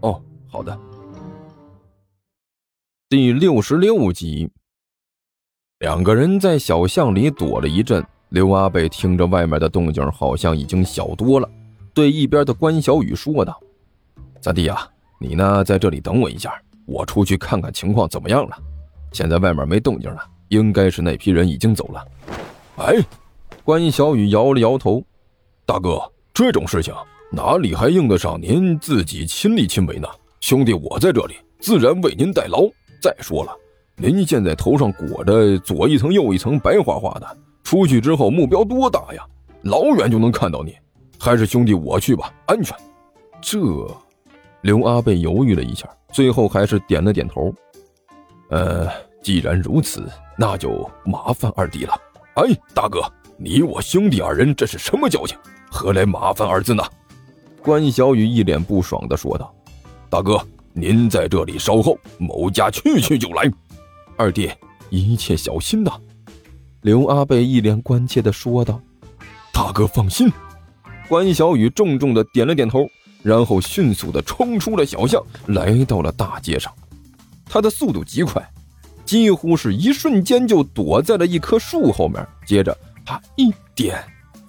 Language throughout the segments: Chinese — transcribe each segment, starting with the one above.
哦，好的。第六十六集，两个人在小巷里躲了一阵。刘阿贝听着外面的动静，好像已经小多了，对一边的关小雨说道：“三弟呀，你呢在这里等我一下，我出去看看情况怎么样了。现在外面没动静了，应该是那批人已经走了。”哎，关小雨摇了摇头：“大哥，这种事情哪里还用得上您自己亲力亲为呢？兄弟，我在这里自然为您代劳。再说了，您现在头上裹着左一层右一层白花花的。”出去之后目标多大呀？老远就能看到你，还是兄弟我去吧，安全。这，刘阿贝犹豫了一下，最后还是点了点头。呃，既然如此，那就麻烦二弟了。哎，大哥，你我兄弟二人这是什么交情？何来麻烦二字呢？关小雨一脸不爽地说道：“大哥，您在这里稍后，某家去去就来。二弟，一切小心呐。”刘阿贝一脸关切地说道：“大哥放心。”关小雨重重地点了点头，然后迅速地冲出了小巷，来到了大街上。他的速度极快，几乎是一瞬间就躲在了一棵树后面。接着，他一点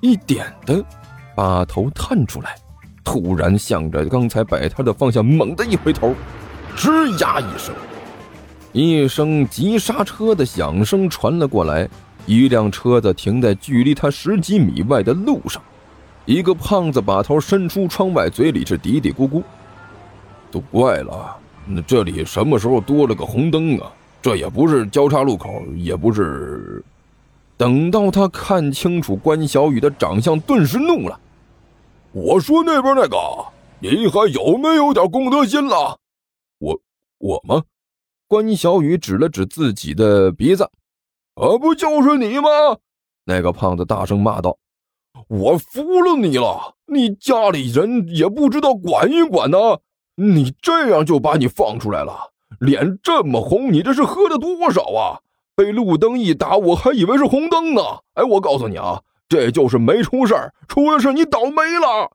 一点的把头探出来，突然向着刚才摆摊的方向猛地一回头，吱呀一声，一声急刹车的响声传了过来。一辆车子停在距离他十几米外的路上，一个胖子把头伸出窗外，嘴里是嘀嘀咕咕：“都怪了，那这里什么时候多了个红灯啊？这也不是交叉路口，也不是……”等到他看清楚关小雨的长相，顿时怒了：“我说那边那个，你还有没有点公德心了？我我吗？”关小雨指了指自己的鼻子。啊不就是你吗？那个胖子大声骂道：“我服了你了！你家里人也不知道管一管呢！你这样就把你放出来了，脸这么红，你这是喝了多少啊？被路灯一打，我还以为是红灯呢！哎，我告诉你啊，这就是没出事儿，出了事你倒霉了！”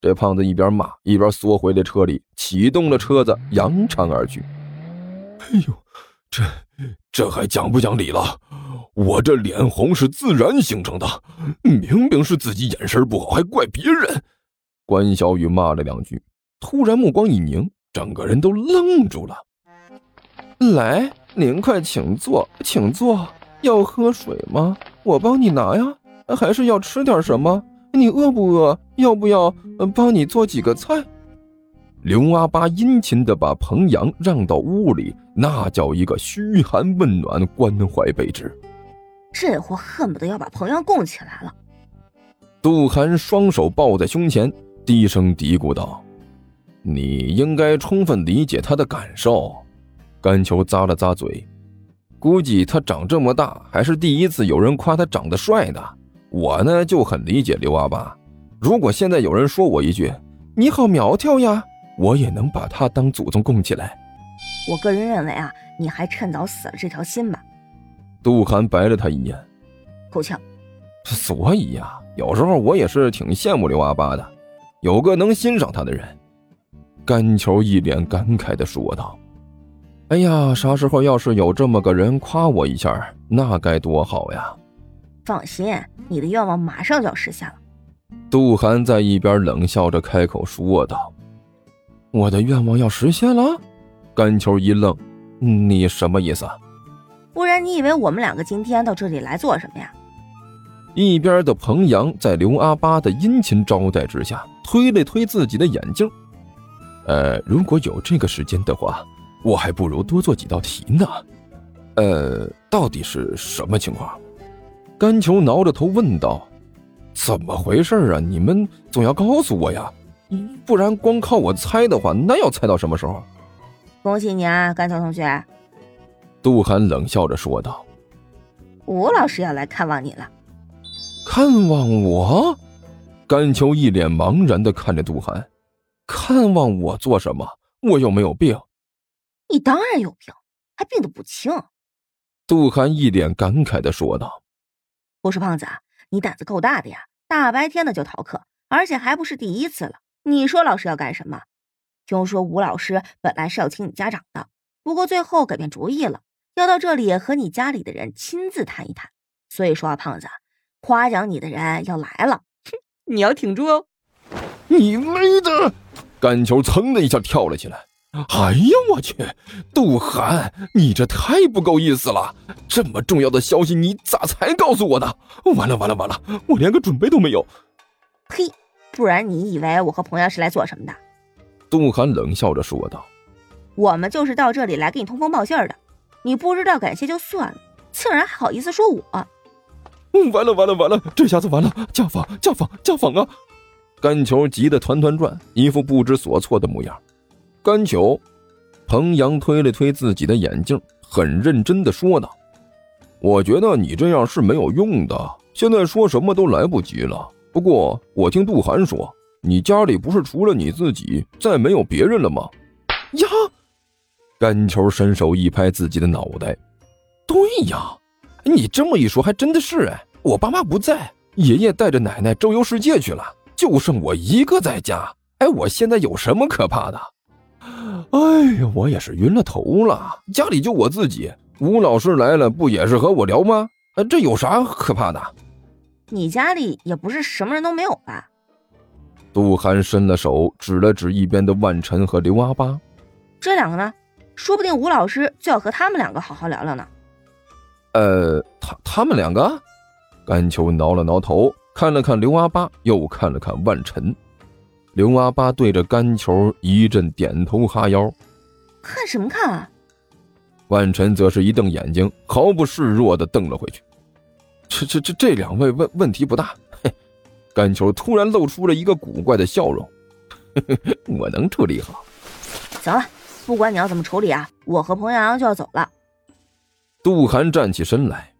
这胖子一边骂一边缩回了车里，启动了车子，扬长而去。哎呦，这……这还讲不讲理了？我这脸红是自然形成的，明明是自己眼神不好，还怪别人。关小雨骂了两句，突然目光一凝，整个人都愣住了。来，您快请坐，请坐。要喝水吗？我帮你拿呀。还是要吃点什么？你饿不饿？要不要帮你做几个菜？刘阿八殷勤地把彭阳让到屋里，那叫一个嘘寒问暖、关怀备至。这货恨不得要把彭阳供起来了。杜涵双手抱在胸前，低声嘀咕道：“你应该充分理解他的感受。”甘球咂了咂嘴，估计他长这么大还是第一次有人夸他长得帅的。我呢就很理解刘阿八，如果现在有人说我一句“你好苗条呀”。我也能把他当祖宗供起来。我个人认为啊，你还趁早死了这条心吧。杜涵白了他一眼，够呛。所以呀，有时候我也是挺羡慕刘阿八的，有个能欣赏他的人。甘球一脸感慨的说道：“哎呀，啥时候要是有这么个人夸我一下，那该多好呀！”放心，你的愿望马上就要实现了。杜涵在一边冷笑着开口说道。我的愿望要实现了，甘球一愣，你什么意思？不然你以为我们两个今天到这里来做什么呀？一边的彭阳在刘阿八的殷勤招待之下，推了推自己的眼镜。呃，如果有这个时间的话，我还不如多做几道题呢。呃，到底是什么情况？甘球挠着头问道：“怎么回事啊？你们总要告诉我呀！”不然光靠我猜的话，那要猜到什么时候？恭喜你啊，甘桥同学！杜涵冷笑着说道：“吴老师要来看望你了。”看望我？甘秋一脸茫然的看着杜涵：“看望我做什么？我又没有病。”你当然有病，还病得不轻。杜涵一脸感慨的说道：“我说胖子，你胆子够大的呀！大白天的就逃课，而且还不是第一次了。你说老师要干什么？听说吴老师本来是要请你家长的，不过最后改变主意了，要到这里和你家里的人亲自谈一谈。所以说啊，胖子，夸奖你的人要来了，哼，你要挺住哦。你妹的！甘球噌的一下跳了起来。哎呀，我去！杜涵，你这太不够意思了！这么重要的消息，你咋才告诉我呢？完了完了完了，我连个准备都没有！呸！不然你以为我和彭阳是来做什么的？杜涵冷笑着说道：“我们就是到这里来给你通风报信的。你不知道感谢就算了，竟然还好意思说我！完了完了完了，这下子完了！家访家访家访啊！”甘球急得团团转，一副不知所措的模样。甘球，彭阳推了推自己的眼镜，很认真的说道：“我觉得你这样是没有用的，现在说什么都来不及了。不过我听杜涵说，你家里不是除了你自己，再没有别人了吗？”呀！甘球伸手一拍自己的脑袋：“对呀，你这么一说，还真的是哎，我爸妈不在，爷爷带着奶奶周游世界去了，就剩我一个在家。哎，我现在有什么可怕的？”哎呀，我也是晕了头了。家里就我自己，吴老师来了，不也是和我聊吗？这有啥可怕的？你家里也不是什么人都没有吧？杜涵伸了手，指了指一边的万晨和刘阿八，这两个呢？说不定吴老师就要和他们两个好好聊聊呢。呃，他他们两个？甘秋挠了挠头，看了看刘阿八，又看了看万晨。刘阿八对着干球一阵点头哈腰，看什么看啊？万晨则是一瞪眼睛，毫不示弱的瞪了回去。这这这这两位问问题不大。嘿，干球突然露出了一个古怪的笑容，我能处理好。行了，不管你要怎么处理啊，我和彭阳阳就要走了。杜涵站起身来，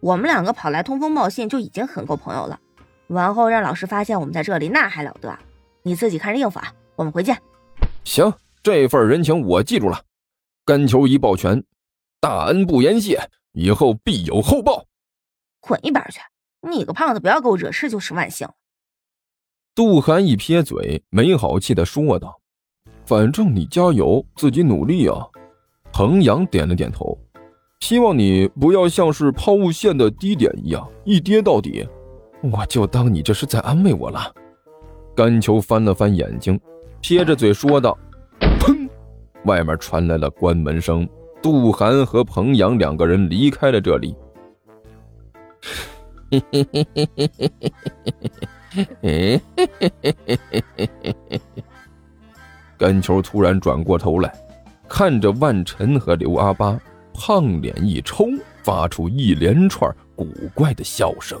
我们两个跑来通风报信就已经很够朋友了，完后让老师发现我们在这里，那还了得？你自己看着应付啊！我们回见。行，这份人情我记住了。甘球一抱拳，大恩不言谢，以后必有厚报。滚一边去！你个胖子，不要给我惹事就是万幸。杜涵一撇嘴，没好气的说道：“反正你加油，自己努力啊。”衡阳点了点头，希望你不要像是抛物线的低点一样一跌到底。我就当你这是在安慰我了。甘球翻了翻眼睛，撇着嘴说道：“砰！”外面传来了关门声。杜涵和彭阳两个人离开了这里。嘿嘿嘿嘿嘿嘿嘿嘿嘿嘿嘿嘿嘿甘球突然转过头来，看着万晨和刘阿八，胖脸一抽，发出一连串古怪的笑声。